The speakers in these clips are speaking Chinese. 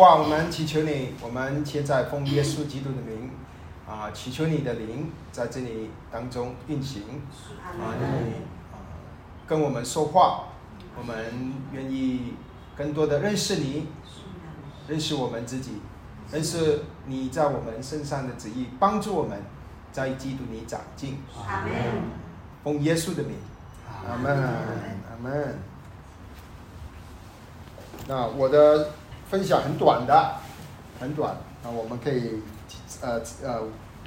父啊，我们祈求你，我们现在奉耶稣基督的名啊，祈求你的灵在这里当中运行啊，你啊跟我们说话，我们愿意更多的认识你，认识我们自己，认识你在我们身上的旨意，帮助我们在基督里长进。阿门。奉耶稣的名，阿门，阿门。那我的分享很短的，很短啊，我们可以呃呃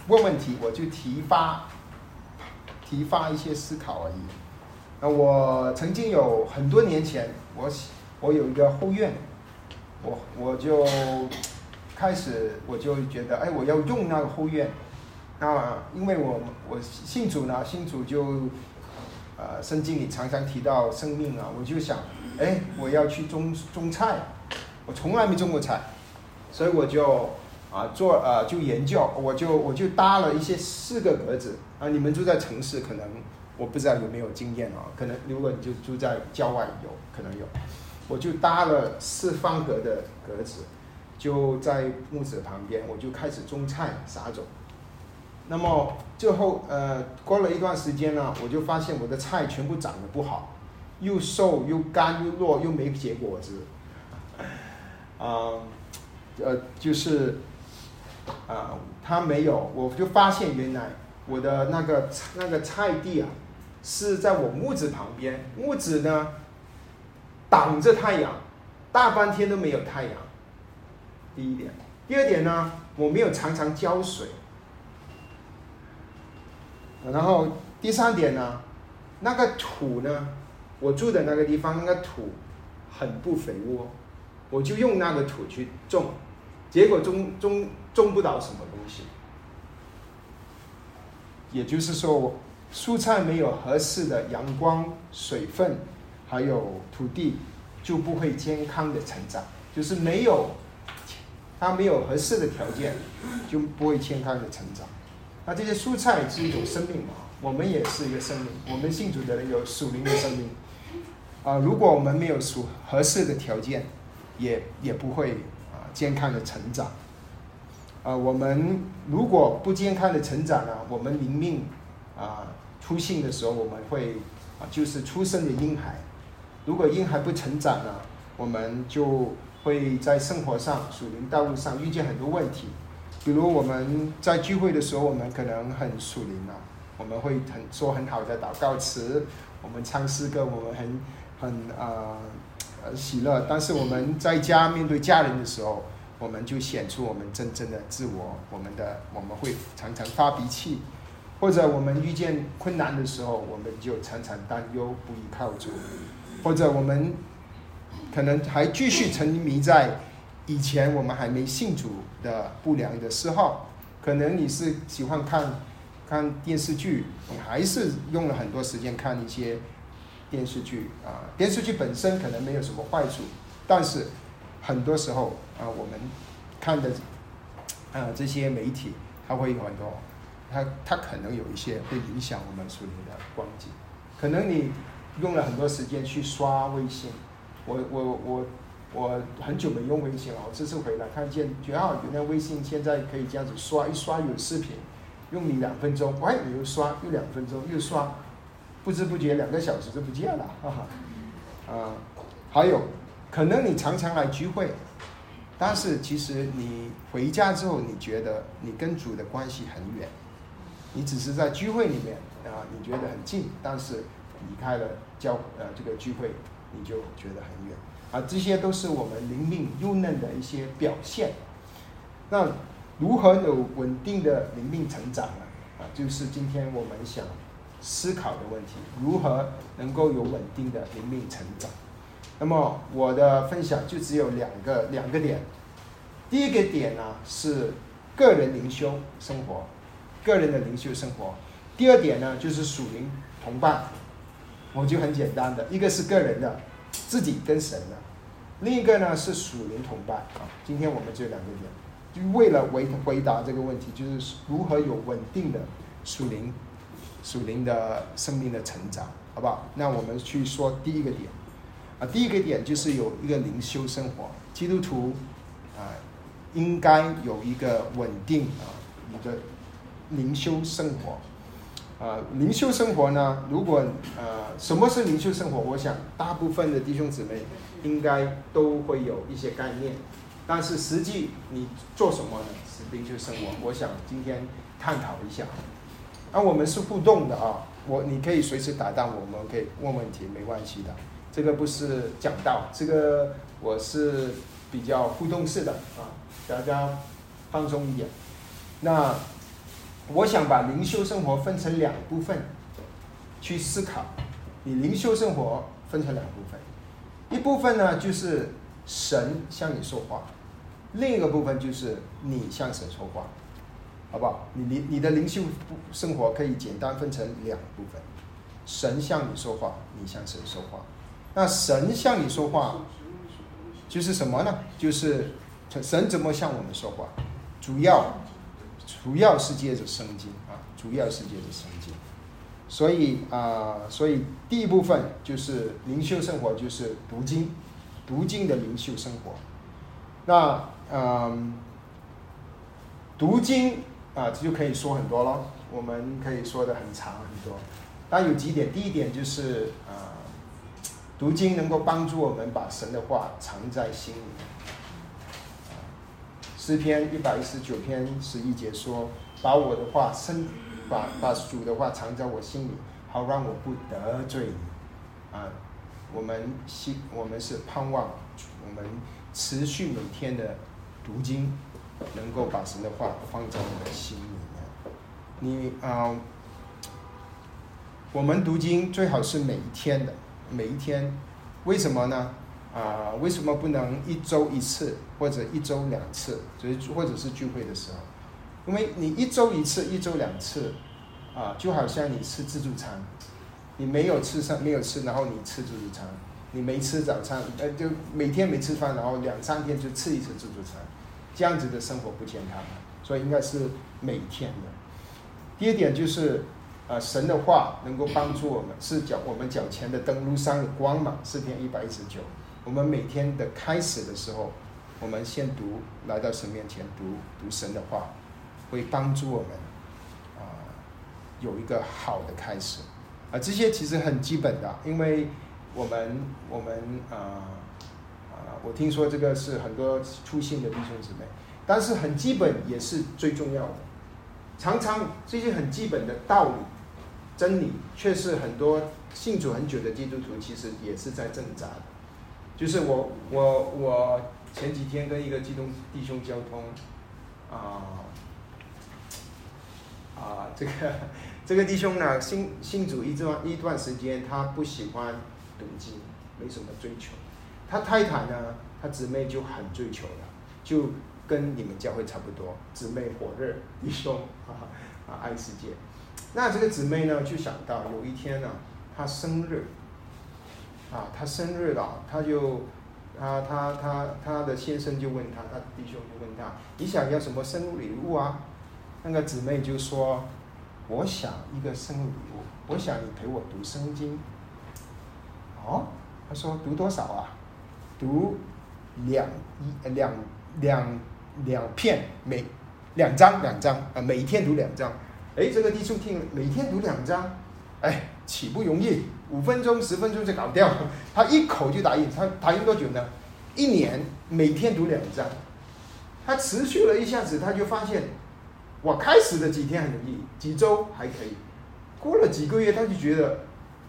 问问题，我就提发提发一些思考而已。那我曾经有很多年前，我我有一个后院，我我就开始我就觉得，哎，我要用那个后院。那因为我我信主呢，信主就呃圣经里常常提到生命啊，我就想，哎，我要去种种菜，我从来没种过菜，所以我就啊做呃就研究，我就我就搭了一些四个格子啊，你们住在城市可能我不知道有没有经验啊，可能如果你就住在郊外有可能有，我就搭了四方格的格子，就在木子旁边，我就开始种菜撒种。那么最后，呃，过了一段时间呢，我就发现我的菜全部长得不好，又瘦又干又弱又没结果子，啊，呃，就是，啊，它没有，我就发现原来我的那个那个菜地啊，是在我木子旁边，木子呢挡着太阳，大半天都没有太阳。第一点，第二点呢，我没有常常浇水。然后第三点呢，那个土呢，我住的那个地方那个土很不肥沃，我就用那个土去种，结果种种种不到什么东西。也就是说，蔬菜没有合适的阳光、水分，还有土地，就不会健康的成长。就是没有，它没有合适的条件，就不会健康的成长。那这些蔬菜是一种生命嘛？我们也是一个生命，我们信主的人有属灵的生命。啊，如果我们没有属合适的条件，也也不会啊健康的成长。啊，我们如果不健康的成长呢，我们灵命啊出信的时候，我们会啊就是出生的婴孩。如果婴孩不成长呢，我们就会在生活上属灵道路上遇见很多问题。比如我们在聚会的时候，我们可能很属灵啊，我们会很说很好的祷告词，我们唱诗歌，我们很很啊喜乐。但是我们在家面对家人的时候，我们就显出我们真正的自我，我们的我们会常常发脾气，或者我们遇见困难的时候，我们就常常担忧，不依靠主，或者我们可能还继续沉迷在。以前我们还没信主的不良的嗜好，可能你是喜欢看看电视剧，你还是用了很多时间看一些电视剧啊。电视剧本身可能没有什么坏处，但是很多时候啊，我们看的啊这些媒体，它会有很多，它它可能有一些会影响我们属灵的光景。可能你用了很多时间去刷微信，我我我。我很久没用微信了，我这次回来看见，觉得原来微信现在可以这样子刷一刷有视频，用你两分钟，哎，你又刷又两分钟又刷，不知不觉两个小时就不见了，哈哈。啊，还有，可能你常常来聚会，但是其实你回家之后，你觉得你跟主的关系很远，你只是在聚会里面啊，你觉得很近，但是离开了教呃这个聚会，你就觉得很远。啊，这些都是我们灵命幼嫩的一些表现。那如何有稳定的灵命成长呢？啊，就是今天我们想思考的问题：如何能够有稳定的灵命成长？那么我的分享就只有两个两个点。第一个点呢是个人灵修生活，个人的灵修生活。第二点呢就是属灵同伴，我就很简单的，一个是个人的。自己跟神的，另一个呢是属灵同伴啊。今天我们只有两个点，就为了回回答这个问题，就是如何有稳定的属灵属灵的生命的成长，好不好？那我们去说第一个点啊，第一个点就是有一个灵修生活。基督徒啊，应该有一个稳定啊一个灵修生活。啊，灵修生活呢？如果呃，什么是灵修生活？我想大部分的弟兄姊妹应该都会有一些概念，但是实际你做什么呢？是灵修生活。我想今天探讨一下。那我们是互动的啊，我你可以随时打断，我们可以问问题，没关系的。这个不是讲道，这个我是比较互动式的啊，大家放松一点。那。我想把灵修生活分成两部分去思考。你灵修生活分成两部分，一部分呢就是神向你说话，另一个部分就是你向神说话，好不好？你你你的灵修生活可以简单分成两部分：神向你说话，你向神说话。那神向你说话就是什么呢？就是神怎么向我们说话？主要。主要是借着圣经啊，主要是借着圣经，所以啊，所以第一部分就是灵修生活，就是读经，读经的灵修生活。那嗯，读经啊，这就可以说很多了，我们可以说的很长很多。但有几点，第一点就是啊，读经能够帮助我们把神的话藏在心里。诗篇一百一十九篇十一节说：“把我的话深，把把主的话藏在我心里，好让我不得罪你。”啊，我们希我们是盼望我们持续每天的读经，能够把神的话放在我们的心里面。你啊，我们读经最好是每一天的，每一天，为什么呢？啊，为什么不能一周一次或者一周两次？就是或者是聚会的时候，因为你一周一次、一周两次，啊，就好像你吃自助餐，你没有吃上没有吃，然后你吃自助餐，你没吃早餐，呃，就每天没吃饭，然后两三天就吃一次自助餐，这样子的生活不健康，所以应该是每天的。第二点就是，呃，神的话能够帮助我们，是脚我们脚前的灯路上的光嘛，诗篇一百一十九。我们每天的开始的时候，我们先读，来到神面前读读神的话，会帮助我们啊有一个好的开始啊。这些其实很基本的，因为我们我们啊，我听说这个是很多出信的弟兄姊妹，但是很基本也是最重要的。常常这些很基本的道理、真理，却是很多信主很久的基督徒其实也是在挣扎的。就是我我我前几天跟一个基督弟兄交通，啊啊这个这个弟兄呢信信主一段一段时间，他不喜欢读经，没什么追求。他太太呢，他姊妹就很追求的，就跟你们教会差不多，姊妹火热弟兄啊啊爱世界。那这个姊妹呢，就想到有一天呢，她生日。啊，他生日了，他就，他他他他的先生就问他，他弟兄就问他，你想要什么生日礼物啊？那个姊妹就说，我想一个生日礼物，我想你陪我读圣经。哦，他说读多少啊？读两一两两两片每两张两张啊，每一天读两张。哎，这个弟兄听，每天读两张，哎，岂不容易？五分钟、十分钟就搞掉，他一口就答应。他答应多久呢？一年，每天读两张。他持续了一下子，他就发现，我开始的几天很容易，几周还可以，过了几个月，他就觉得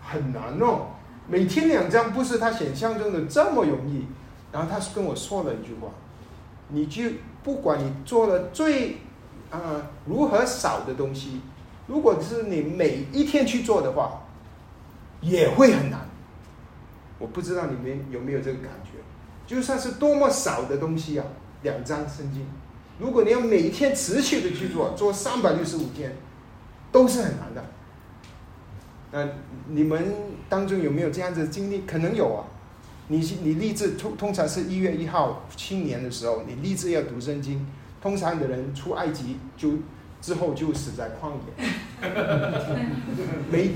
很难哦。每天两张不是他想象中的这么容易。然后他是跟我说了一句话：“你就不管你做了最啊如何少的东西，如果是你每一天去做的话。”也会很难，我不知道你们有没有这个感觉，就算是多么少的东西啊，两张圣经，如果你要每天持续的去做，做三百六十五天，都是很难的。那你们当中有没有这样子的经历？可能有啊。你你立志通通常是一月一号青年的时候，你立志要读圣经，通常的人出埃及就之后就死在旷野，每。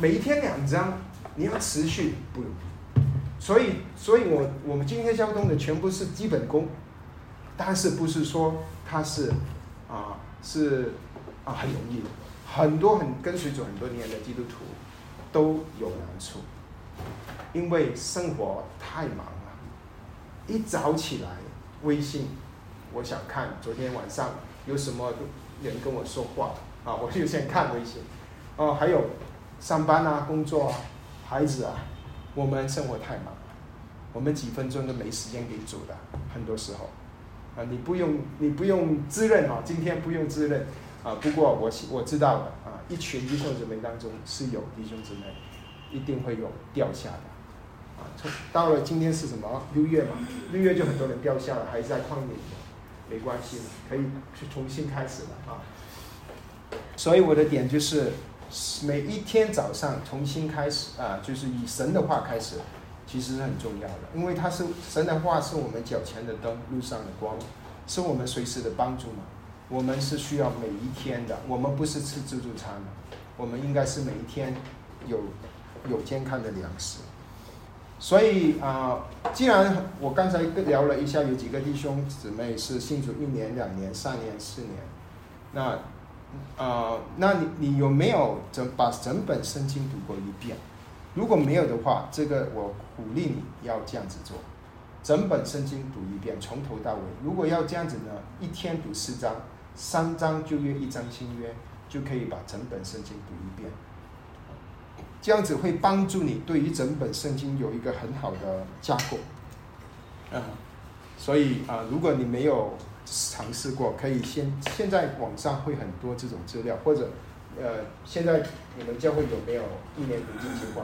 每一天两张，你要持续不，所以，所以我我们今天交通的全部是基本功，但是不是说它是啊是啊很容易的，很多很跟随主很多年的基督徒都有难处，因为生活太忙了，一早起来微信，我想看昨天晚上有什么人跟我说话啊，我就先看微信，哦，还有上班啊、工作啊、孩子啊，我们生活太忙了。我们几分钟都没时间给主的，很多时候，啊，你不用你不用自认啊，今天不用自认啊。不过我我知道的啊，一群弟兄姊妹当中是有弟兄姊妹一定会有掉下的，啊，从到了今天是什么六月嘛？六月就很多人掉下了，还在旷野，没关系，可以去重新开始了啊。所以我的点就是，每一天早上重新开始啊，就是以神的话开始。其实是很重要的，因为它是神的话，是我们脚前的灯，路上的光，是我们随时的帮助嘛。我们是需要每一天的，我们不是吃自助餐的，我们应该是每一天有有健康的粮食。所以啊，既然我刚才聊了一下，有几个弟兄姊妹是信主一年、两年、三年、四年，那啊，那你你有没有整把整本圣经读过一遍？如果没有的话，这个我鼓励你要这样子做，整本圣经读一遍，从头到尾。如果要这样子呢，一天读四章，三章旧约一章新约，就可以把整本圣经读一遍。这样子会帮助你对于整本圣经有一个很好的架构。嗯，所以啊，如果你没有尝试过，可以先现在网上会很多这种资料，或者呃，现在你们教会有没有一年读经计划？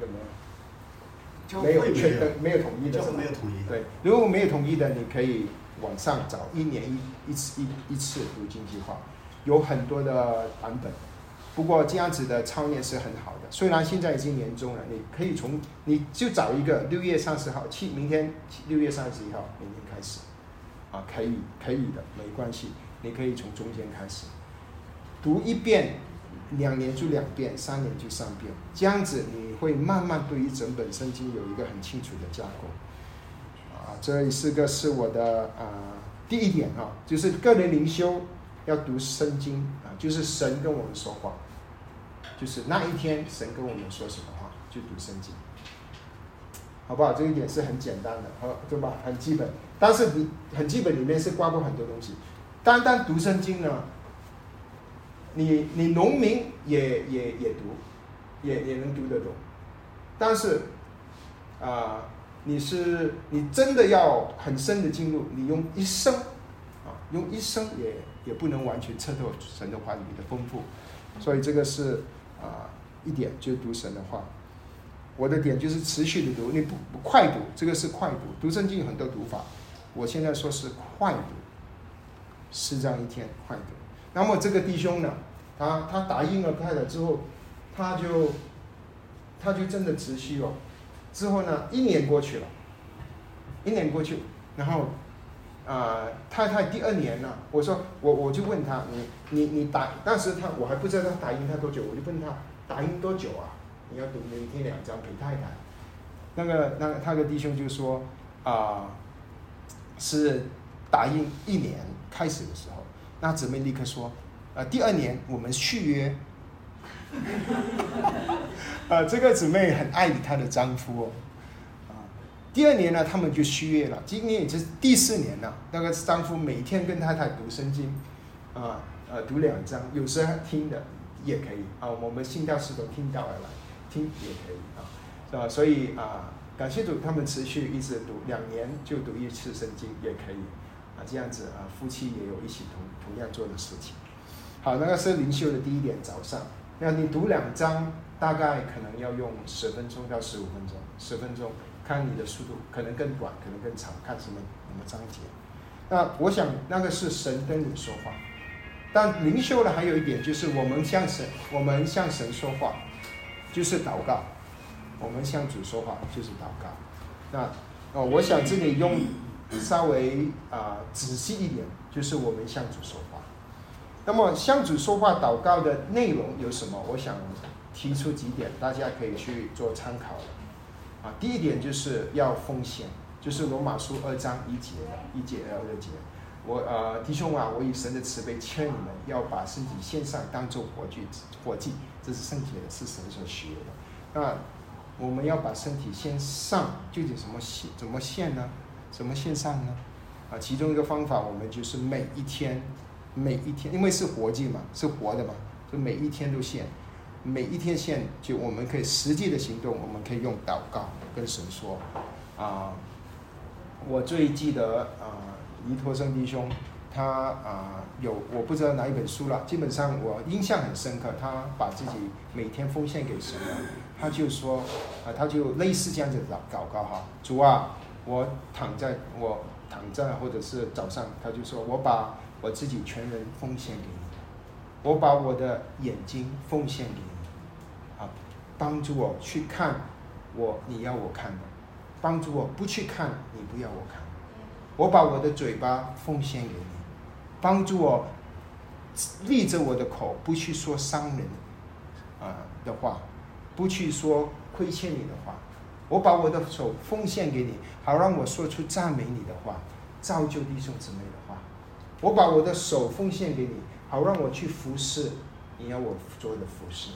有没有？没有确认，没有统一的。没有统一。对，如果没有统一的，你可以网上找一年一一次一一次读经计划，有很多的版本。不过这样子的操练是很好的。虽然现在已经年终了，你可以从你就找一个六月三十号，七明天六月三十一号，明天开始，啊，可以可以的，没关系，你可以从中间开始读一遍。两年就两遍，三年就三遍，这样子你会慢慢对于整本圣经有一个很清楚的架构。啊，这四个是我的啊第一点啊，就是个人灵修要读圣经啊，就是神跟我们说话，就是那一天神跟我们说什么话就读圣经，好不好？这一点是很简单的，好对吧？很基本，但是你很基本里面是挂过很多东西，单单读圣经呢？你你农民也也也读，也也能读得懂，但是啊，你是你真的要很深的进入，你用一生啊，用一生也也不能完全彻透神的话语的丰富，所以这个是啊一点，就读神的话。我的点就是持续的读，你不快读，这个是快读，读圣经有很多读法，我现在说是快读，四章一天快读。那么这个弟兄呢，他他答应了太太之后，他就他就真的持续了。之后呢，一年过去了，一年过去，然后啊，太太第二年了，我说我我就问他，你你你答，当时他我还不知道他答应他多久，我就问他答应多久啊？你要读每天两张陪太太。那个那个他的弟兄就说啊，是答应一年开始的时候。那姊妹立刻说：“呃，第二年我们续约。” 呃，这个姊妹很爱她的丈夫哦。啊，第二年呢，他们就续约了。今年已经是第四年了。那个丈夫每天跟太太读圣经，啊，呃，读两章，有时候听的也可以啊。我们信教士都听到而来，听也可以啊，是吧？所以啊，感谢主，他们持续一直读两年就读一次圣经也可以。啊，这样子啊，夫妻也有一起同同样做的事情。好，那个是灵修的第一点，早上。那你读两章，大概可能要用十分钟到十五分钟，十分钟，看你的速度，可能更短，可能更长，看什么什么章节。那我想，那个是神跟你说话。但灵修呢，还有一点就是，我们向神，我们向神说话，就是祷告。我们向主说话就是祷告。那哦，我想这里用。稍微啊仔细一点，就是我们向主说话。那么向主说话祷告的内容有什么？我想提出几点，大家可以去做参考啊，第一点就是要奉献，就是罗马书二章一节的一节二节。我呃弟兄啊，我以神的慈悲劝你们，要把身体献上，当做活祭，活祭，这是圣洁的，是神所需的。那我们要把身体献上，究竟什么献？怎么献呢？怎么献上呢？啊，其中一个方法，我们就是每一天，每一天，因为是活祭嘛，是活的嘛，就每一天都献，每一天献，就我们可以实际的行动，我们可以用祷告跟神说，啊，我最记得啊。尼托生弟兄，他啊有我不知道哪一本书了，基本上我印象很深刻，他把自己每天奉献给神了，他就说啊，他就类似这样子祷祷告哈，主啊，我躺在我躺在或者是早上，他就说我把我自己全人奉献给你，我把我的眼睛奉献给你，啊，帮助我去看我你要我看的，帮助我不去看你不要我看。我把我的嘴巴奉献给你，帮助我立着我的口，不去说伤人啊的话，不去说亏欠你的话。我把我的手奉献给你，好让我说出赞美你的话，造就弟兄姊妹的话。我把我的手奉献给你，好让我去服侍你要我做的服侍。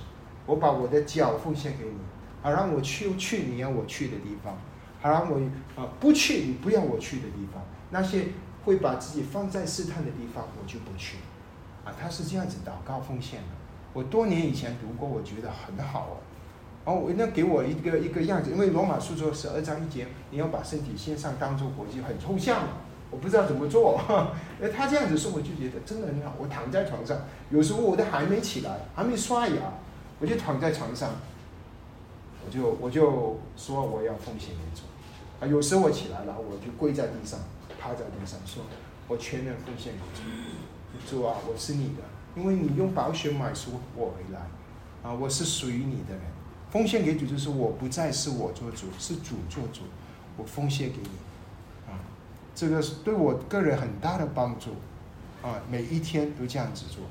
我把我的脚奉献给你，好让我去去你要我去的地方。好让我啊不去你不要我去的地方，那些会把自己放在试探的地方，我就不去。啊，他是这样子祷告奉献的。我多年以前读过，我觉得很好哦。哦，那给我一个一个样子，因为罗马书说十二章一节，你要把身体献上当做活祭，很抽象，我不知道怎么做。哎，他这样子说，我就觉得真的很好。我躺在床上，有时候我都还没起来，还没刷牙，我就躺在床上。我就我就说我要奉献给主啊！有时候我起来了，我就跪在地上，趴在地上说：“我全然奉献给主，主啊，我是你的，因为你用保险买赎我回来啊！我是属于你的人，奉献给主就是我不再是我做主，是主做主，我奉献给你！这个是对我个人很大的帮助啊！每一天都这样子做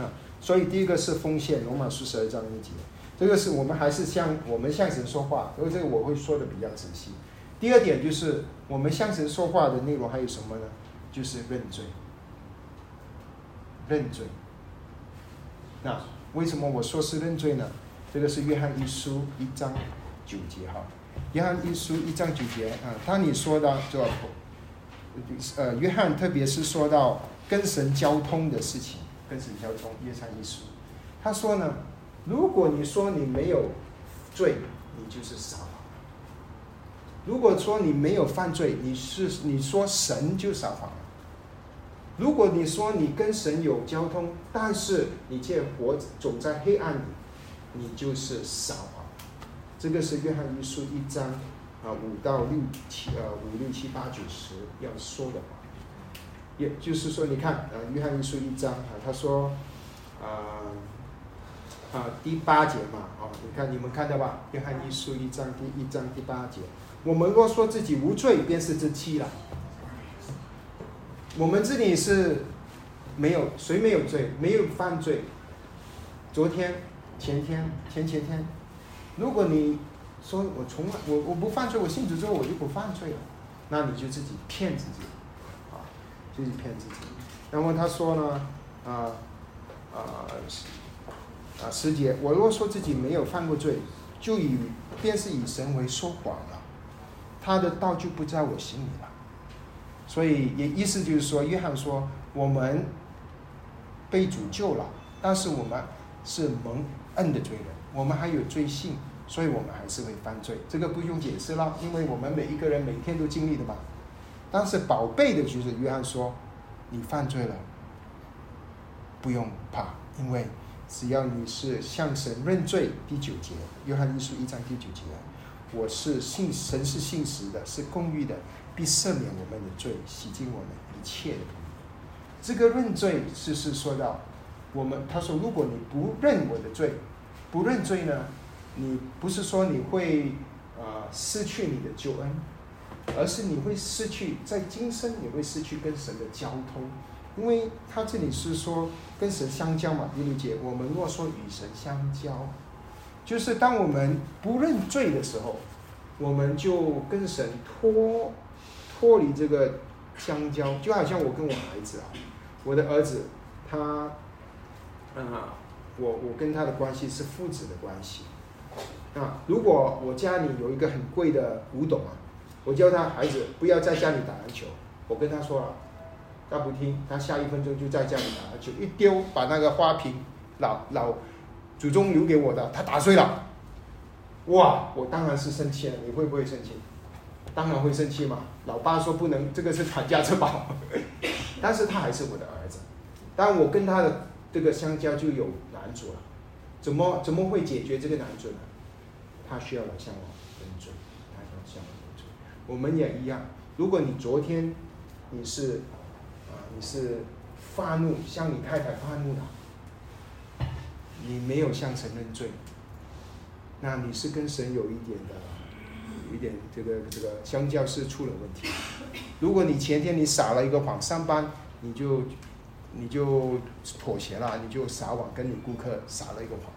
啊！所以第一个是奉献，罗马书十二章一节。这个是我们还是向我们向神说话，因为这个我会说的比较仔细。第二点就是我们向神说话的内容还有什么呢？就是认罪。认罪。那为什么我说是认罪呢？这个是约翰一书一章九节哈。约翰一书一章九节啊，当你说到这，呃，约翰特别是说到跟神交通的事情，跟神交通，约翰一书，他说呢。如果你说你没有罪，你就是撒谎。如果说你没有犯罪，你是你说神就撒谎。如果你说你跟神有交通，但是你却活走在黑暗里，你就是撒谎。这个是约翰一书一章啊五到六七呃五六七八九十要说的话，也就是说，你看啊约翰一书一章啊他说啊。啊，第八节嘛，哦，你看你们看到吧？约翰一书一章第一章第八节，我们若说自己无罪，便是自欺了。我们这里是没有谁没有罪，没有犯罪。昨天、前天、前前天，如果你说我从来我我不犯罪，我信主之后我就不犯罪了，那你就自己骗自己，啊，自己骗自己。然后他说呢，啊啊。啊，师姐，我若说自己没有犯过罪，就以便是以神为说谎了，他的道就不在我心里了。所以也意思就是说，约翰说我们被主救了，但是我们是蒙恩的罪人，我们还有罪性，所以我们还是会犯罪。这个不用解释了，因为我们每一个人每天都经历的嘛。但是宝贝的就是约翰说，你犯罪了，不用怕，因为。只要你是向神认罪，第九节，约翰一书一章第九节，我是信神是信实的，是公义的，必赦免我们的罪，洗净我们一切的。这个认罪就是说到，我们他说，如果你不认我的罪，不认罪呢，你不是说你会啊失去你的救恩，而是你会失去在今生你会失去跟神的交通。因为他这里是说跟神相交嘛，第六节，我们若说与神相交，就是当我们不认罪的时候，我们就跟神脱脱离这个相交，就好像我跟我孩子啊，我的儿子他，啊，我我跟他的关系是父子的关系。啊，如果我家里有一个很贵的古董啊，我叫他孩子不要在家里打篮球，我跟他说了，他不听，他下一分钟就在家里打篮球，一丢把那个花瓶老老祖宗留给我的，他打碎了。哇，我当然是生气了，你会不会生气？当然会生气嘛。老爸说不能，这个是传家之宝，但是他还是我的儿子。但我跟他的这个相交就有难处了，怎么怎么会解决这个难处呢？他需要来向我认罪，他需要向我认罪。我们也一样，如果你昨天你是啊你是发怒向你太太发怒的，你没有向神认罪。那你是跟神有一点的，有一点这个这个相交是出了问题。如果你前天你撒了一个谎，上班你就你就妥协了，你就撒谎跟你顾客撒了一个谎，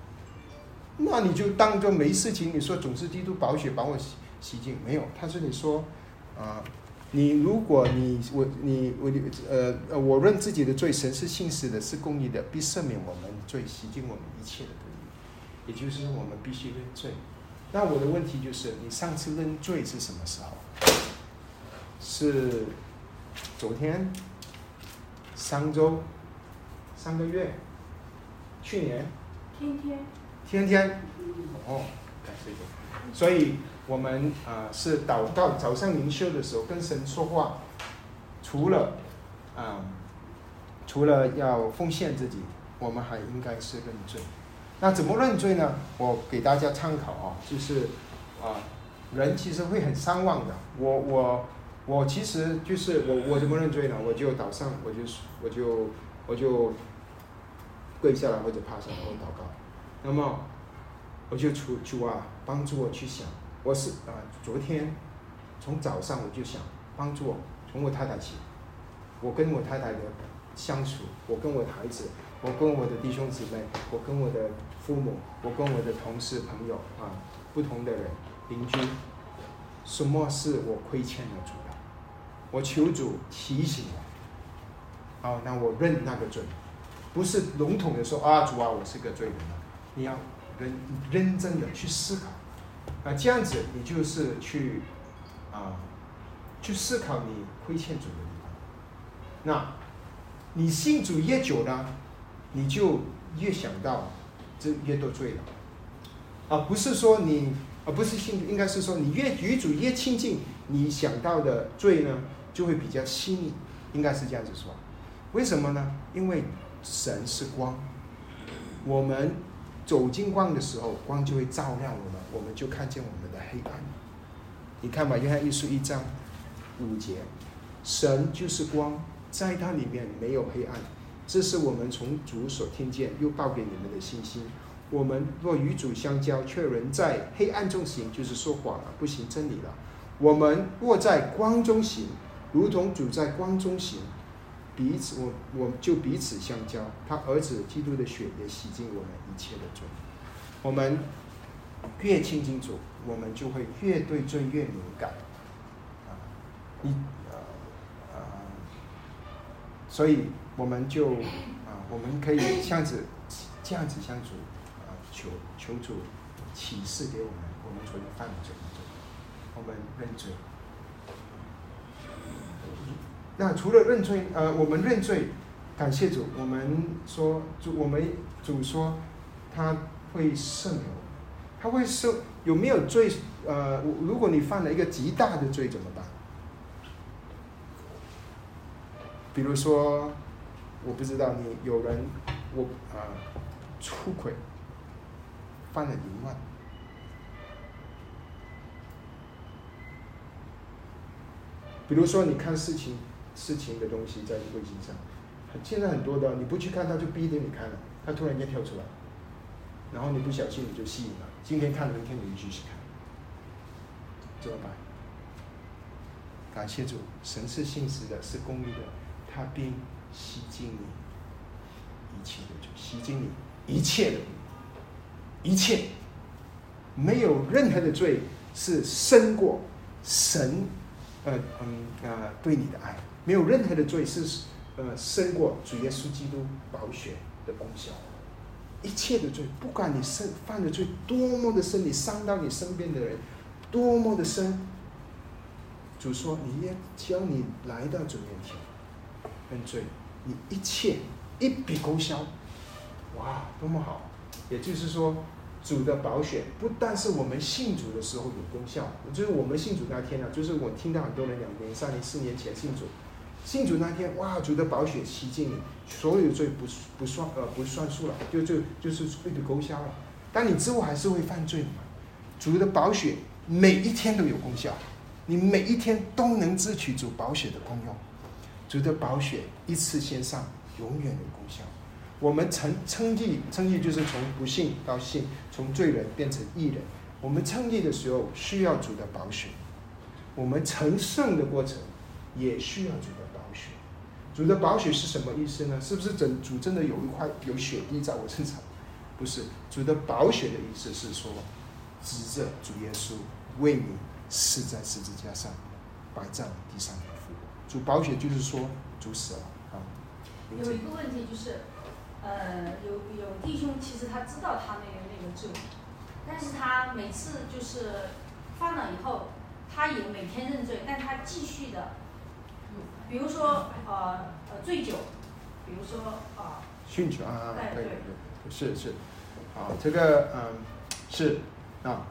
那你就当做没事情。你说总是基督宝血把我洗洗净，没有？他说你说啊，你如果你我你我呃呃，我认自己的罪，神是信实的，是公义的，必赦免我们罪，洗净我们一切的罪。也就是我们必须认罪。那我的问题就是，你上次认罪是什么时候？是昨天、上周、三个月、去年？天天。天天。哦，感谢主。所以我们啊是祷告，早上灵修的时候跟神说话，除了啊除了要奉献自己，我们还应该是认罪。那怎么认罪呢？我给大家参考啊，就是啊，人其实会很伤望的。我我我其实就是我我怎么认罪呢？我就早上我就我就我就跪下来或者趴下来我祷告。那么我就出主啊，帮助我去想，我是啊，昨天从早上我就想帮助我从我太太起，我跟我太太的相处，我跟我的孩子，我跟我的弟兄姊妹，我跟我的。父母，我跟我的同事、朋友啊，不同的人、邻居，什么是我亏欠了主的？我求主提醒我。好，那我认那个罪，不是笼统的说啊，主啊，我是个罪人了。你要认认真的去思考，啊，这样子你就是去啊，去思考你亏欠主的地方。那，你信主越久呢，你就越想到。这越多罪了，啊，不是说你，啊，不是信，应该是说你越与主越亲近，你想到的罪呢就会比较细腻，应该是这样子说。为什么呢？因为神是光，我们走进光的时候，光就会照亮我们，我们就看见我们的黑暗。你看吧，约翰一书一章五节，神就是光，在它里面没有黑暗。这是我们从主所听见又报给你们的信心。我们若与主相交，却仍在黑暗中行，就是说谎了，不行真理了。我们若在光中行，如同主在光中行，彼此我我就彼此相交。他儿子基督的血也洗净我们一切的罪。我们越亲近主，我们就会越对罪越敏感。啊，你呃呃，所以。我们就啊，我们可以这样子这样子相处啊，求求主启示给我们，我们昨天犯的罪，我们认罪。那除了认罪，呃，我们认罪，感谢主，我们说主，我们主说他会赦免我，他会赦有没有罪？呃，如果你犯了一个极大的罪怎么办？比如说。我不知道你有人，我啊出轨，犯了淫乱。比如说，你看事情事情的东西在微信上，现在很多的，你不去看，他就逼着你看了，他突然间跳出来，然后你不小心你就吸引了，今天看，明天你就继续看，怎么办？感谢主，神是信实的，是公义的，他并。吸净你一切的罪，吸净你一切的，一切没有任何的罪是胜过神，呃嗯呃对你的爱，没有任何的罪是呃胜过主耶稣基督宝血的功效。一切的罪，不管你生犯的罪多么的深，你伤到你身边的人多么的深，主说你也只要你来到主面前认罪，你一切一笔勾销。哇，多么好！也就是说，主的保险不但是我们信主的时候有功效，就是我们信主那天啊，就是我听到很多人两年、三年、四年前信主，信主那天，哇，主的保血洗净你，所有罪不不算呃不算数了，就就就是被的勾销了。但你之后还是会犯罪的嘛？主的保血每一天都有功效，你每一天都能自取主保血的功用。主的保血一次线上，永远有功效。我们称称义，称义就是从不信到信，从罪人变成义人。我们称义的时候需要主的保血，我们成圣的过程也需要主的。主的宝血是什么意思呢？是不是整主真的有一块有血滴在我身上？不是，主的宝血的意思是说，指着主耶稣为你死在十字架上，摆在地上的复活。主宝血就是说主死了啊。有一个问题就是。呃，有有弟兄，其实他知道他那个那个罪，但是他每次就是犯了以后，他也每天认罪，但他继续的，比如说呃呃醉酒，比如说啊，酗酒啊，对对对，是是，好，这个嗯是啊，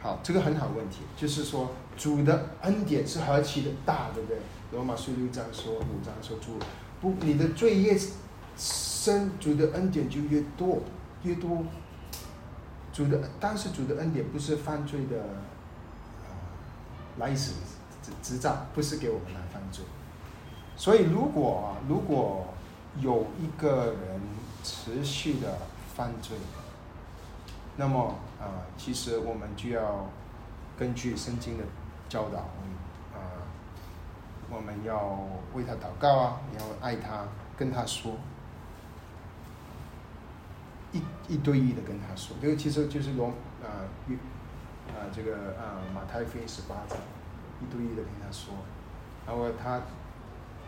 好，这个很好问题，就是说主的恩典是何其的大，对不对？罗马书六章说，五章说主不，你的罪越深主的恩典就越多，越多。主的，但是主的恩典不是犯罪的，呃，来使执执照，不是给我们来。所以，如果啊如果有一个人持续的犯罪，那么啊，其实我们就要根据圣经的教导，啊，我们要为他祷告啊，要爱他，跟他说。一一对一的跟他说，这个其实就是罗啊，啊这个啊马太福音十八章，一对一的跟他说，然后他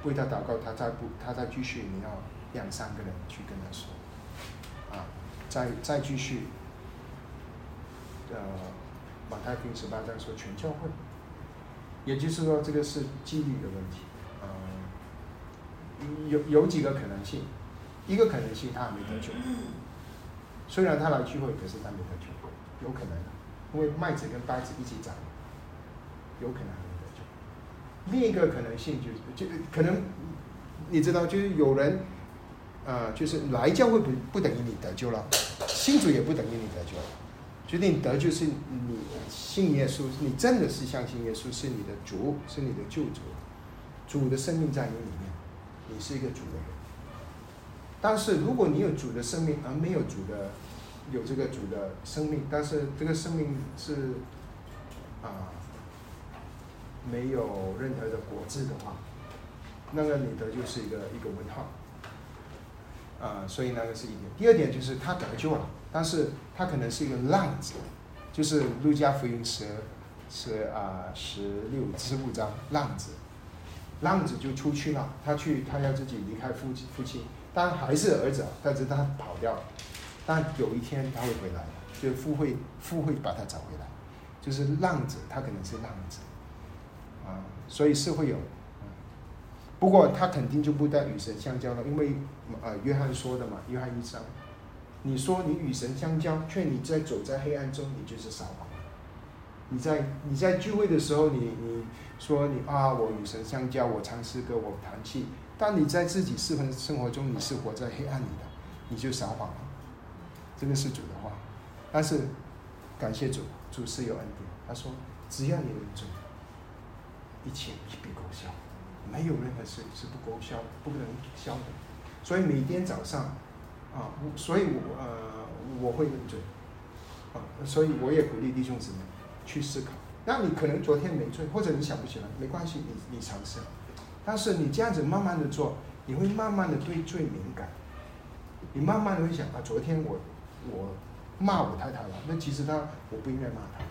为他祷告，他再不他再继续，你要两三个人去跟他说，啊，再再继续，呃马太福音十八章说全教会，也就是说这个是纪律的问题，嗯，有有几个可能性，一个可能性他还没得救。虽然他来聚会，可是他没得救，有可能，因为麦子跟稗子一起长，有可能。另一个可能性就是，就可能你知道，就是有人，啊，就是来教会不不等于你得救了，信主也不等于你得救了。决定得救是你信耶稣，你真的是相信耶稣是你的主，是你的救主，主的生命在你里面，你是一个主的人。但是如果你有主的生命，而没有主的有这个主的生命，但是这个生命是啊没有任何的国字的话，那个你的就是一个一个问号啊，所以那个是一点。第二点就是他得救了，但是他可能是一个浪子，就是路加福音十十啊十六十五章浪子，浪子就出去了，他去他要自己离开父父亲。但还是儿子，但是他跑掉了。但有一天他会回来，就父会父会把他找回来，就是浪子，他可能是浪子，所以是会有，不过他肯定就不带与神相交了，因为呃，约翰说的嘛，约翰一章，你说你与神相交，却你在走在黑暗中，你就是撒谎。你在你在聚会的时候，你你说你啊，我与神相交，我唱诗歌，我弹琴。当你在自己私人生活中，你是活在黑暗里的，你就撒谎了。这个是主的话，但是感谢主，主是有恩典。他说，只要你认罪，一切一笔勾销，没有任何事是不勾销、不能消的。所以每天早上，啊，所以我呃我会认罪，啊，所以我也鼓励弟兄姊妹去思考。那你可能昨天没罪，或者你想不起来，没关系，你你尝试。但是你这样子慢慢的做，你会慢慢的对罪敏感，你慢慢的会想啊，昨天我我骂我太太了，那其实他我不应该骂他，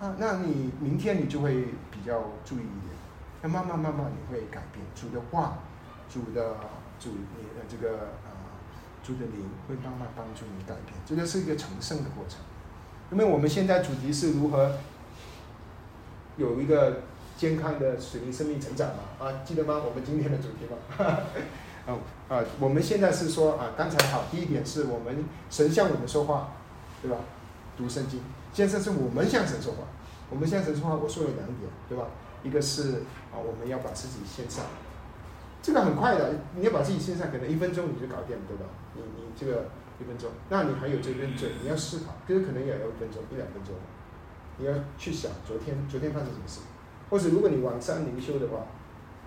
啊，那你明天你就会比较注意一点，那慢慢慢慢你会改变。主的话，主的主你的这个啊，主的灵会慢慢帮助你改变，这个是一个成圣的过程。因为我们现在主题是如何有一个健康的水灵生命成长嘛？啊，记得吗？我们今天的主题嘛？啊 啊，我们现在是说啊，刚才好，第一点是我们神向我们说话，对吧？读圣经。现在是我们向神说话，我们向神说话，我说了两点，对吧？一个是啊，我们要把自己献上，这个很快的，你要把自己献上，可能一分钟你就搞定了，对吧？你你这个一分钟，那你还有这个认罪，你要思考，这个可能也要一分钟一两分钟，你要去想昨天昨天发生什么事，或者如果你晚上灵修的话。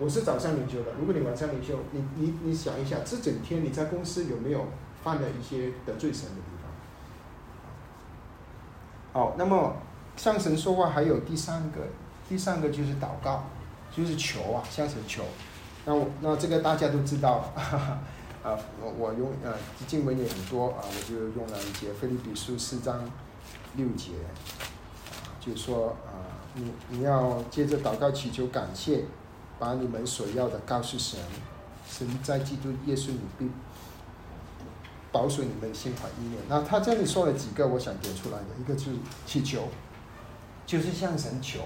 我是早上灵修的。如果你晚上灵修，你你你想一下，这整天你在公司有没有犯了一些得罪神的地方？好，那么向神说话还有第三个，第三个就是祷告，就是求啊，向神求。那我那这个大家都知道，啊，我我用呃经文也很多啊，我就用了一节《菲利比书》四章六节，就说啊，你你要接着祷告祈求感谢。把你们所要的告诉神，神在基督耶稣里必保守你们心怀意念。那他这里说了几个，我想点出来的一个就是祈求，就是向神求。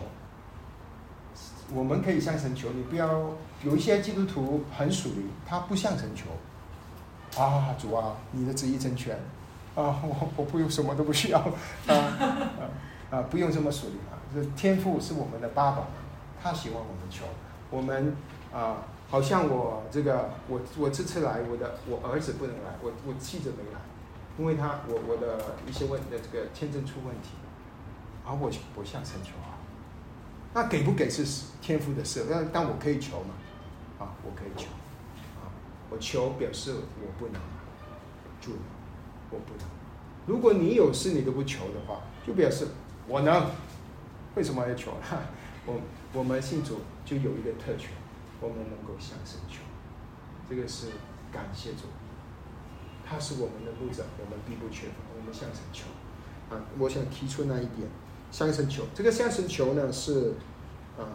我们可以向神求，你不要有一些基督徒很属灵，他不向神求。啊，主啊，你的旨意成全。啊，我我不用什么都不需要。啊啊，不用这么属灵啊！天赋是我们的爸爸，他喜欢我们求。我们啊，好像我这个，我我这次来，我的我儿子不能来，我我妻子没来，因为他我我的一些问的这个签证出问题，而我我向神求啊，那给不给是天赋的事，但但我可以求嘛，啊，我可以求，啊，我求表示我不能，主，我不能。如果你有事你都不求的话，就表示我能，为什么要求呢？我我们信主。就有一个特权，我们能够向神求，这个是感谢主，他是我们的牧者，我们必不缺乏，我们向神求。啊，我想提出那一点，向神求。这个向神求呢是，啊，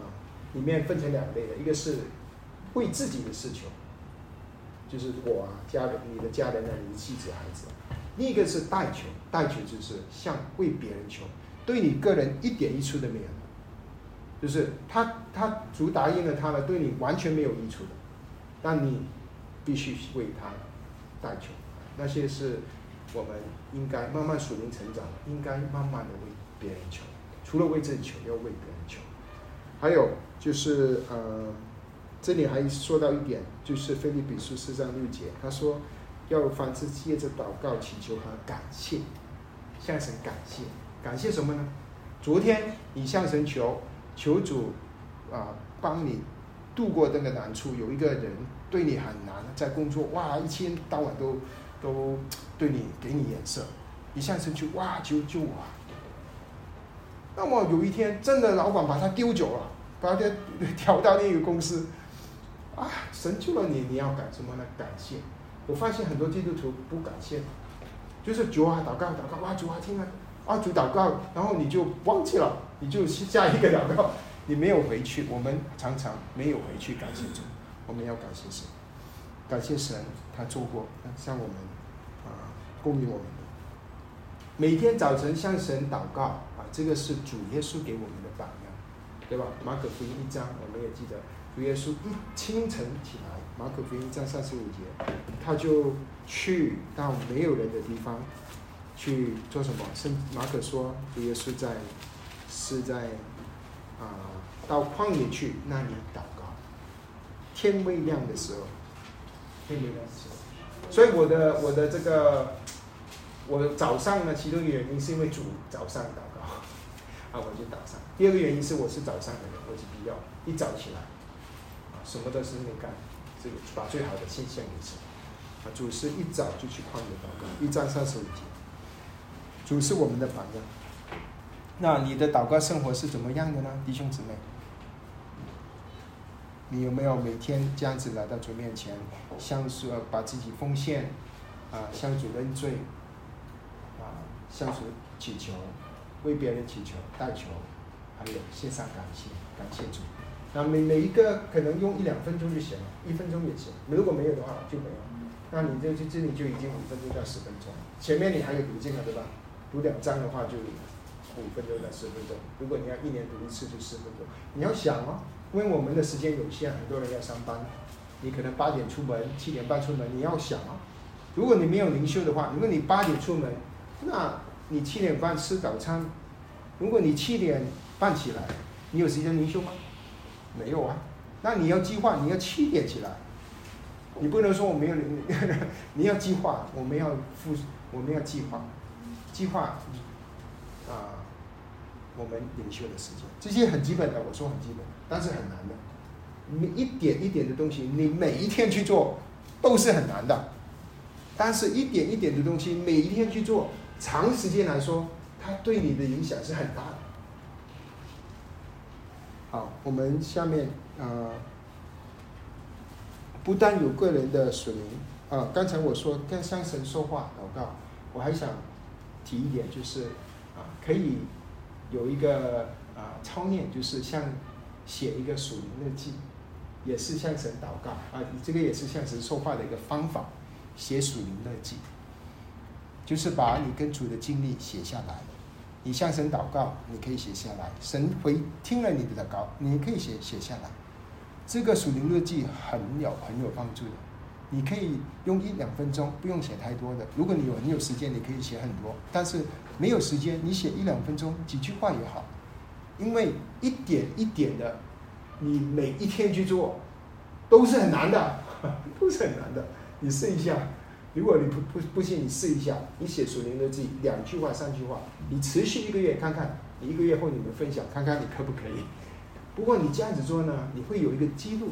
里面分成两类的，一个是为自己的事求，就是我啊，家人、你的家人呢，你的妻子、孩子；另一个是代求，代求就是向为别人求，对你个人一点益处都没有。就是他他主答应了他了，对你完全没有益处的，但你必须为他代求。那些是我们应该慢慢属灵成长，应该慢慢的为别人求。除了为自己求，要为别人求。还有就是呃，这里还说到一点，就是菲利比书四章六节，他说要凡事借着祷告祈求和感谢，向神感谢，感谢什么呢？昨天你向神求。求主啊，帮你度过那个难处。有一个人对你很难，在工作哇，一天到晚都都对你给你眼色，一下神求哇，救救我！那么有一天，真的老板把他丢走了，把他调到另一个公司啊，神救了你，你要感什么呢？感谢！我发现很多基督徒不感谢，就是主啊，祷告祷告哇，主啊，听了啊，主祷告，然后你就忘记了。你就下一个祷告，你没有回去，我们常常没有回去感谢主，我们要感谢神，感谢神他做过，向我们啊供应我们的。每天早晨向神祷告啊，这个是主耶稣给我们的榜样，对吧？马可福音一章我们也记得，主耶稣一清晨起来，马可福音一章三十五节，他就去到没有人的地方去做什么？圣马可说，主耶稣在。是在啊，到旷野去那里祷告，天未亮的时候，天未亮的时候，所以我的我的这个，我早上呢，其中一个原因是因为主早上祷告，啊，我就早上。第二个原因是我是早上的人，我是比较一早起来，啊，什么都是没干，这个把最好的献献给神。啊，主是一早就去旷野祷告，一站三十五节，主是我们的榜样。那你的祷告生活是怎么样的呢，弟兄姊妹？你有没有每天这样子来到主面前，向主把自己奉献，啊，向主认罪，啊，向主祈求，为别人祈求代求，还有献上感谢，感谢主。那每每一个可能用一两分钟就行了，一分钟也行。如果没有的话就没有。那你这这这里就已经五分钟到十分钟，前面你还有读经了对吧？读两章的话就五分钟到十分钟。如果你要一年读一次就十分钟。你要想哦，因为我们的时间有限，很多人要上班，你可能八点出门，七点半出门，你要想啊。如果你没有灵修的话，如果你八点出门，那你七点半吃早餐，如果你七点半起来，你有时间灵修吗？没有啊。那你要计划，你要七点起来。你不能说我没有灵，你要计划，我们要复，我们要计划，计划啊，我们领袖的时间，这些很基本的，我说很基本，但是很难的。你一点一点的东西，你每一天去做都是很难的，但是一点一点的东西，每一天去做，长时间来说，它对你的影响是很大的。好，我们下面啊。不但有个人的属灵啊，刚才我说跟上神说话祷告，我还想提一点，就是啊，可以有一个啊操练，就是像写一个属灵日记，也是向神祷告啊，你这个也是向神说话的一个方法，写属灵日记，就是把你跟主的经历写下来，你向神祷告，你可以写下来，神回听了你的祷告，你可以写写下来。这个属灵日记很有很有帮助的，你可以用一两分钟，不用写太多的。如果你有很有时间，你可以写很多。但是没有时间，你写一两分钟，几句话也好。因为一点一点的，你每一天去做，都是很难的，都是很难的。你试一下，如果你不不不信，你试一下，你写属灵日记两句话、三句话，你持续一个月看看，你一个月后你们分享看看你可不可以。不过你这样子做呢，你会有一个记录，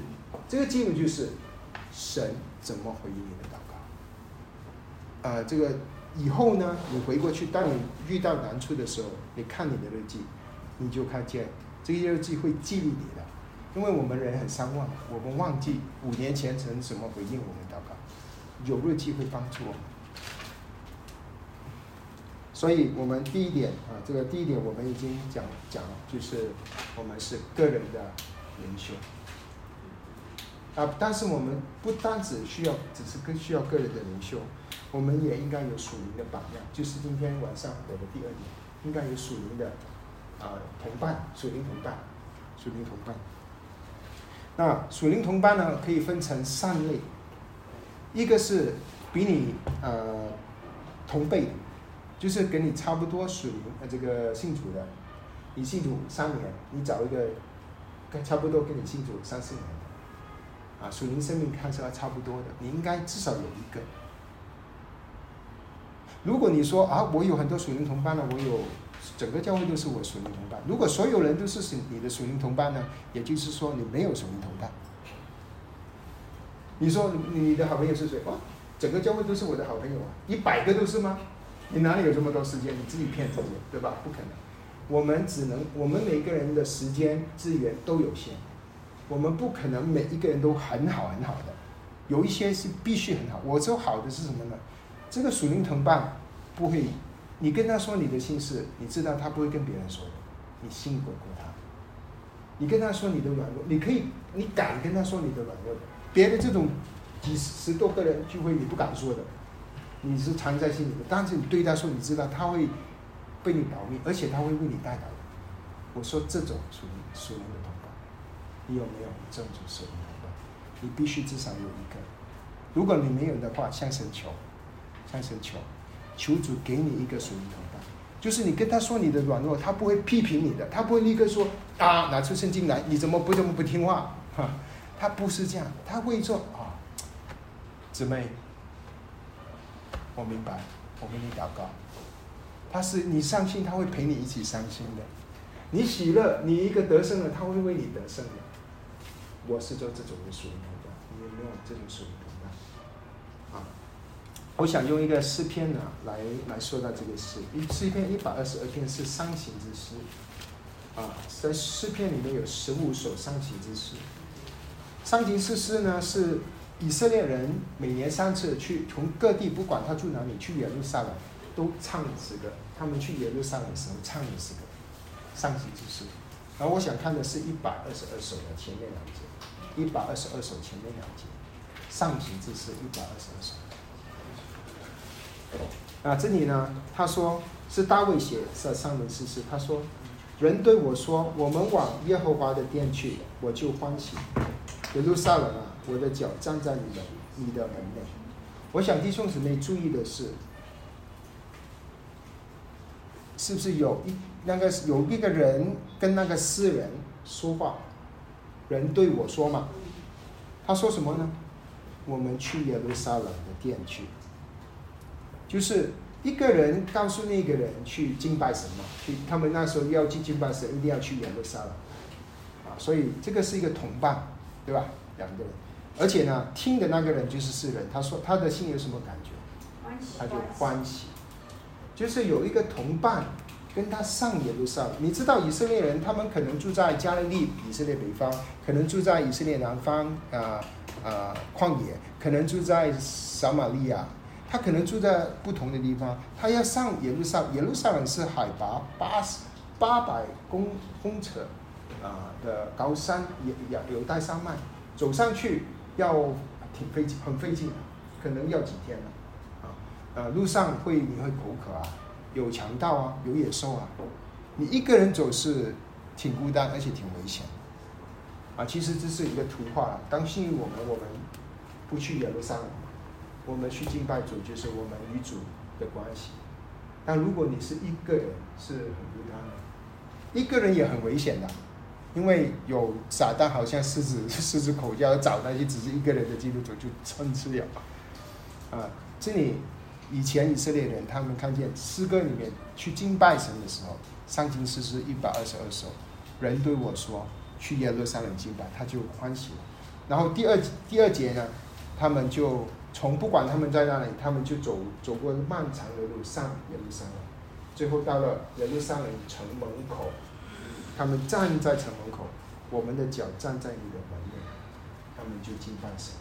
这个记录就是神怎么回应你的祷告。呃，这个以后呢，你回过去，当你遇到难处的时候，你看你的日记，你就看见这些日记会激励你的。因为我们人很善忘，我们忘记五年前曾怎么回应我们祷告，有日记会帮助我们。所以，我们第一点啊，这个第一点我们已经讲讲了，就是我们是个人的领袖啊。但是我们不单只需要，只是更需要个人的领袖，我们也应该有属灵的榜样。就是今天晚上我的第二点，应该有属灵的啊同伴，属灵同伴，属灵同伴。那属灵同伴呢，可以分成三类，一个是比你呃同辈。就是跟你差不多属灵呃这个信主的，你信主三年，你找一个跟差不多跟你信主三四年，啊属灵生命看起来差不多的，你应该至少有一个。如果你说啊我有很多属灵同伴呢，我有整个教会都是我属灵同伴。如果所有人都是属你的属灵同伴呢，也就是说你没有属灵同伴。你说你的好朋友是谁？哇，整个教会都是我的好朋友啊，一百个都是吗？你哪里有这么多时间？你自己骗自己，对吧？不可能。我们只能，我们每个人的时间资源都有限，我们不可能每一个人都很好很好的。有一些是必须很好。我说好的是什么呢？这个属灵同伴不会，你跟他说你的心事，你知道他不会跟别人说的，你信得过他。你跟他说你的软弱，你可以，你敢跟他说你的软弱。别的这种几十多个人聚会，你不敢说的。你是藏在心里的，但是你对他说，你知道他会被你保密，而且他会为你带导的。我说这种属于属灵，你有没有这种属灵同伴？你必须至少有一个。如果你没有的话，向神求，向神求，求主给你一个属灵同伴。就是你跟他说你的软弱，他不会批评你的，他不会立刻说啊拿出圣经来，你怎么不这么不听话？哈，他不是这样，他会说啊，姊妹。我明白，我给你祷告。他是你伤心，他会陪你一起伤心的；你喜乐，你一个得胜了，他会为你得胜的。我是做这种的属灵的，你有没有这种属灵的？啊，我想用一个诗篇呢来来说到这个诗。一诗篇一百二十二篇是伤情之诗，啊，在诗篇里面有十五首伤情之诗。伤情之诗呢是。以色列人每年三次去，从各地不管他住哪里，去耶路撒冷都唱十个。他们去耶路撒冷的时候唱了十个，伤情之诗。然后我想看的是一百二十二首的前面两节，一百二十二首前面两节，上行字是一百二十二首。啊，这里呢，他说是大卫写在上面诗诗，他说，人对我说，我们往耶和华的殿去，我就欢喜。耶路撒冷啊，我的脚站在你的你的门内。我想弟兄姊妹注意的是，是不是有一那个有一个人跟那个诗人说话？人对我说嘛，他说什么呢？我们去耶路撒冷的殿去。就是一个人告诉那个人去敬拜神嘛，去他们那时候要去敬拜神，一定要去耶路撒冷，啊，所以这个是一个同伴，对吧？两个人，而且呢，听的那个人就是世人，他说他的心有什么感觉？他就欢喜，就是有一个同伴跟他上耶路撒冷。你知道以色列人，他们可能住在加利利，以色列北方，可能住在以色列南方，啊啊旷野，可能住在撒玛利亚。他可能住在不同的地方，他要上耶路撒耶路撒冷是海拔八十八百公公尺啊的高山，有有有带山脉，走上去要挺费劲，很费劲，可能要几天了啊呃路上会你会口渴啊，有强盗啊，有野兽啊，你一个人走是挺孤单，而且挺危险啊。其实这是一个图画，当信我们我们不去耶路撒冷。我们去敬拜主，就是我们与主的关系。但如果你是一个人，是很孤单的，一个人也很危险的，因为有撒旦，好像狮子 狮子口要找那些只是一个人的基督徒就吞吃了。啊，这里以前以色列人他们看见诗歌里面去敬拜神的时候，上经诗诗一百二十二首，人对我说去耶路撒冷敬拜，他就欢喜了。然后第二第二节呢，他们就。从不管他们在哪里，他们就走走过漫长的路上耶路撒冷，最后到了耶路撒冷城门口，他们站在城门口，我们的脚站在你的门内，他们就敬拜神。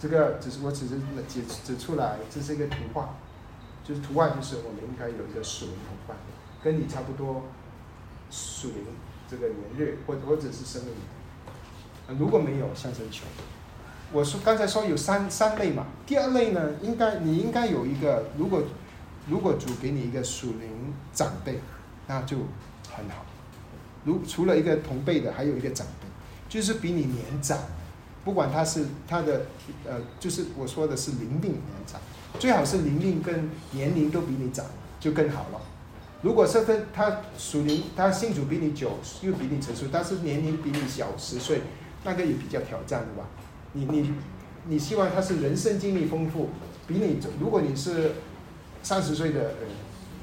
这个只是我只是指指出来，这是一个图画，就是图画就是我们应该有一个属灵同伴，跟你差不多属灵这个年日或或者是生命，如果没有向神求。我说刚才说有三三类嘛，第二类呢，应该你应该有一个，如果如果主给你一个属灵长辈，那就很好。如除了一个同辈的，还有一个长辈，就是比你年长，不管他是他的呃，就是我说的是灵命年长，最好是灵命跟年龄都比你长，就更好了。如果是他他属灵，他信主比你久，又比你成熟，但是年龄比你小十岁，那个也比较挑战，的吧？你你你希望他是人生经历丰富，比你如果你是三十岁的人，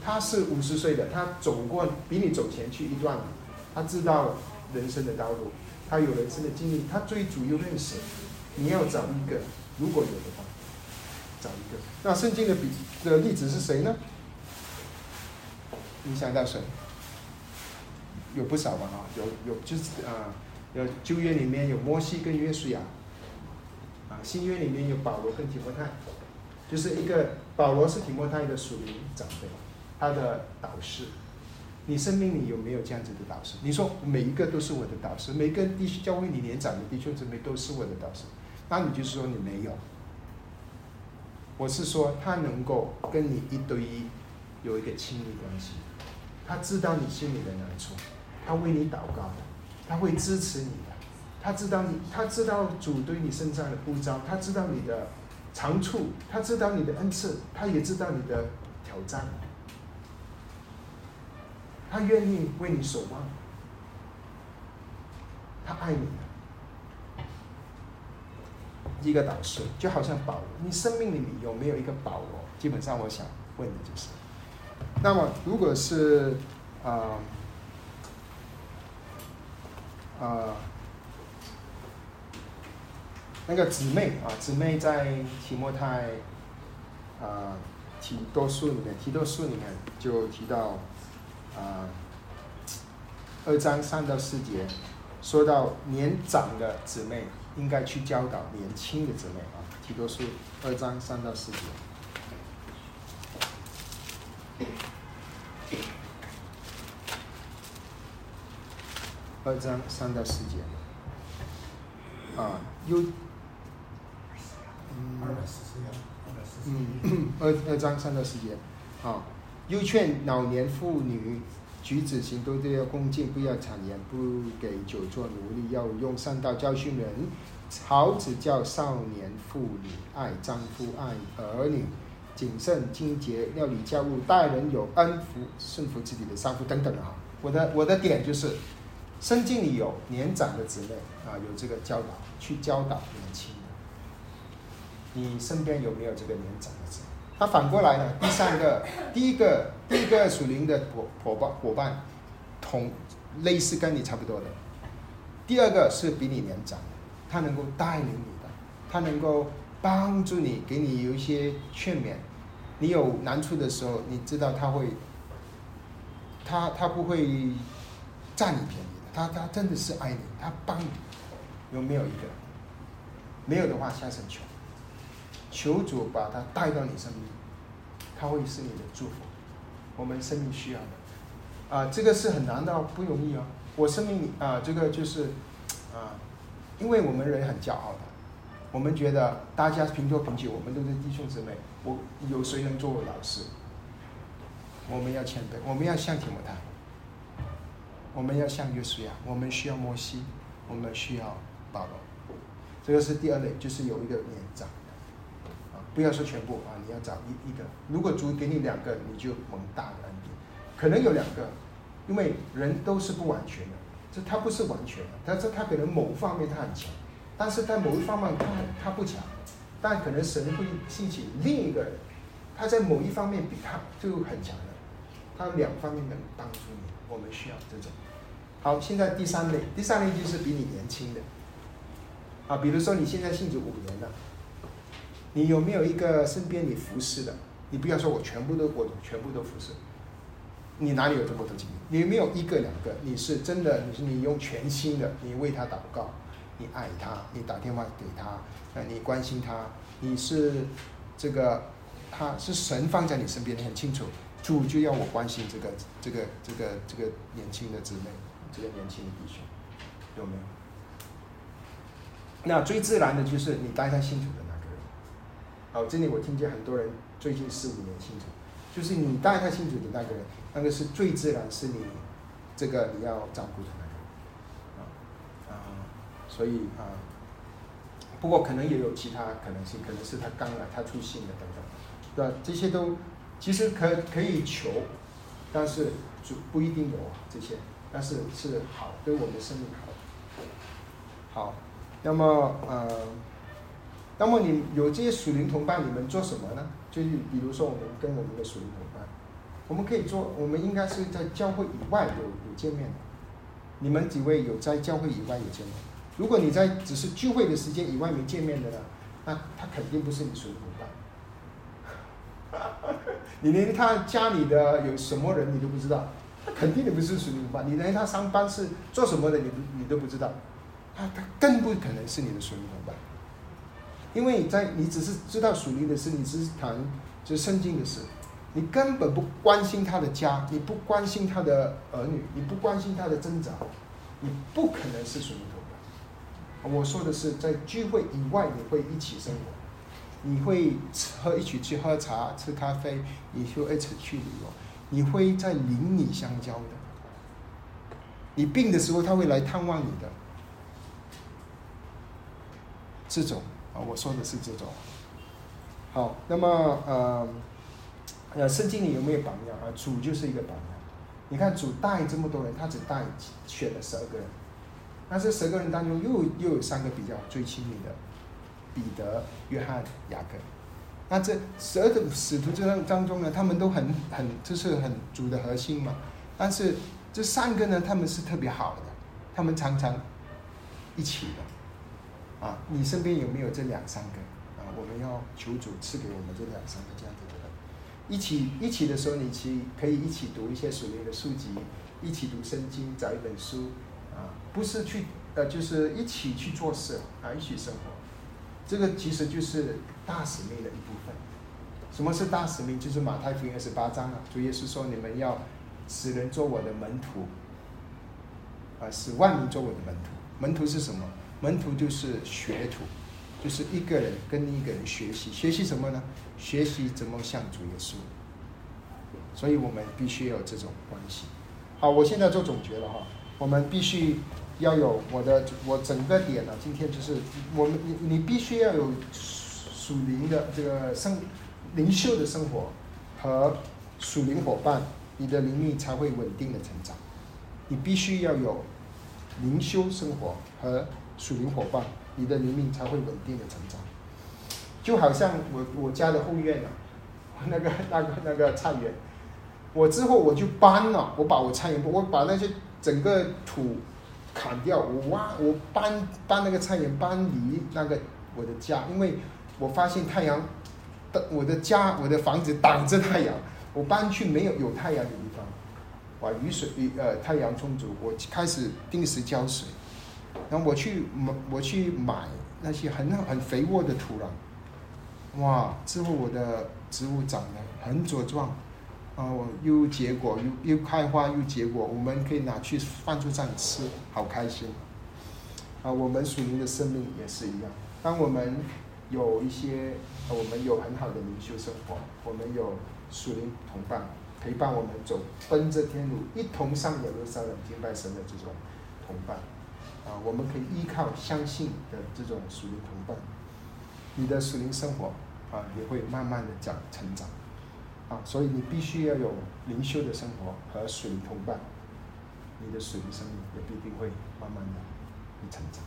他是五十岁的，他走过比你走前去一段，他知道人生的道路，他有人生的经历，他最主要认识，你要找一个，如果有的话，找一个。那圣经的比的例子是谁呢？你想到谁？有不少吧啊，有有就是啊，有旧约里面有摩西跟约书亚。啊新约里面有保罗跟提摩太，就是一个保罗是提摩太的属灵长辈，他的导师。你生命里有没有这样子的导师？你说每一个都是我的导师，每个弟兄教会你年长的弟兄姊妹都是我的导师，那你就是说你没有。我是说他能够跟你一对一有一个亲密关系，他知道你心里的难处，他为你祷告，他会支持你的。他知道你，他知道主对你身上的呼召，他知道你的长处，他知道你的恩赐，他也知道你的挑战，他愿意为你守望，他爱你。一个导师就好像保罗，你生命里面有没有一个保罗？基本上我想问的就是，那么如果是啊啊。那个姊妹啊，姊妹在提摩太啊提多书里面，提多书里面就提到啊二章三到四节，说到年长的姊妹应该去教导年轻的姊妹啊，提多书二章三到四节。二章三到四节。啊，优，嗯，二，二百四十嗯，二二章三到四节，啊，又劝老年妇女举止行动都要恭敬，不要谗言，不给酒做奴隶，要用善道教训人，好子教少年妇女爱丈夫、爱儿女，谨慎清洁，料理家务，待人有恩福，顺服自己的丈夫等等啊。我的我的点就是，圣经里有年长的姊妹啊，有这个教导，去教导年轻的。你身边有没有这个年长的姊妹？那反过来呢？第三个，第一个，第一个属灵的伙伙伴伙伴，同类似跟你差不多的。第二个是比你年长的，他能够带领你的，他能够帮助你，给你有一些劝勉。你有难处的时候，你知道他会，他他不会占你便宜的，他他真的是爱你，他帮你。有没有一个？没有的话，下层求。求主把他带到你身边，他会是你的祝福。我们生命需要的，啊，这个是很难的，不容易哦。我生命啊，这个就是啊，因为我们人很骄傲的，我们觉得大家平头平起，我们都是弟兄姊妹，我有谁能做我老师？我们要谦卑，我们要向提摩太，我们要向约书亚，我们需要摩西，我们需要保罗。这个是第二类，就是有一个年长。不要说全部啊，你要找一一个。如果主给你两个，你就蒙大的恩典。可能有两个，因为人都是不完全的，这他不是完全的，但是他可能某方面他很强，但是在某一方面他很他不强，但可能神会兴起另一个人，他在某一方面比他就很强的，他两方面能帮助你。我们需要这种。好，现在第三类，第三类就是比你年轻的，啊，比如说你现在信主五年了。你有没有一个身边你服侍的？你不要说我全部都我全部都服侍，你哪里有这么多精力？你没有一个两个？你是真的？你是你用全心的，你为他祷告，你爱他，你打电话给他，呃，你关心他，你是这个，他是神放在你身边，你很清楚，主就要我关心这个这个这个这个年轻的姊妹，这个年轻的弟兄，有没有？那最自然的就是你待他信主的。好，这里我听见很多人最近四五年信主，就是你带他信主的那个人，那个是最自然，是你这个你要照顾的那个人，啊啊，所以啊，不过可能也有其他可能性，可能是他刚来，他出信的等等，对吧？这些都其实可可以求，但是就不一定有这些，但是是好，对我们的生命好。好，那么呃。那么你有这些属灵同伴，你们做什么呢？就是比如说我们跟我们的属灵同伴，我们可以做，我们应该是在教会以外有有见面的。你们几位有在教会以外有见面？如果你在只是聚会的时间以外没见面的呢，那他肯定不是你属灵同伴。你连他家里的有什么人你都不知道，他肯定你不是属灵同伴。你连他上班是做什么的，你你都不知道，他他更不可能是你的属灵同伴。因为在你只是知道属灵的事，你只是谈就是圣经的事，你根本不关心他的家，你不关心他的儿女，你不关心他的挣扎，你不可能是属灵同伴。我说的是在聚会以外，你会一起生活，你会喝一起去喝茶、吃咖啡，你就一起去旅游，你会在邻里相交的。你病的时候，他会来探望你的，这种。我说的是这种，好，那么呃，呃，圣经里有没有榜样啊？主就是一个榜样。你看主带这么多人，他只带选了十二个人，那这十个人当中又又有三个比较最亲密的，彼得、约翰、雅各。那这十二个使徒这当当中呢，他们都很很就是很主的核心嘛。但是这三个呢，他们是特别好的，他们常常一起的。啊，你身边有没有这两三个？啊，我们要求主赐给我们这两三个这样子的人，一起一起的时候，你去可以一起读一些属灵的书籍，一起读圣经，找一本书，啊，不是去呃，就是一起去做事啊，一起生活，这个其实就是大使命的一部分。什么是大使命？就是马太福音二十八章啊，主耶稣说：“你们要使人做我的门徒。”啊，使万民做我的门徒。门徒是什么？门徒就是学徒，就是一个人跟一个人学习，学习什么呢？学习怎么像主耶稣。所以我们必须有这种关系。好，我现在做总结了哈，我们必须要有我的我整个点呢，今天就是我们你你必须要有属灵的这个生灵修的生活和属灵伙伴，你的灵命才会稳定的成长。你必须要有灵修生活和属灵伙伴，你的灵命才会稳定的成长。就好像我我家的后院啊，那个那个那个菜园。我之后我就搬了，我把我菜园，我把那些整个土砍掉，我挖，我搬搬那个菜园搬离那个我的家，因为我发现太阳的我的家我的房子挡着太阳，我搬去没有有太阳的地方，哇，雨水呃太阳充足，我开始定时浇水，然后我去买我去买那些很很肥沃的土壤，哇，之后我的植物长得很茁壮。哦，又结果又又开花又结果，我们可以拿去饭桌上吃，好开心。啊，我们属灵的生命也是一样。当我们有一些，我们有很好的灵修生活，我们有属灵同伴陪伴我们走，奔着天路，一同上耶路撒冷敬拜神的这种同伴，啊，我们可以依靠相信的这种属灵同伴，你的属灵生活啊也会慢慢的长成长。啊，所以你必须要有灵修的生活和属灵同伴，你的属灵生命也必定会慢慢的会成长。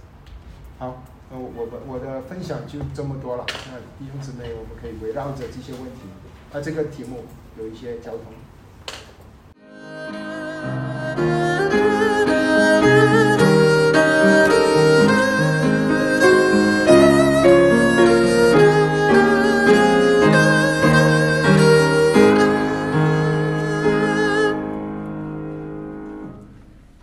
好，那我我我的分享就这么多了。那弟兄姊妹，我们可以围绕着这些问题，啊，这个题目有一些交通。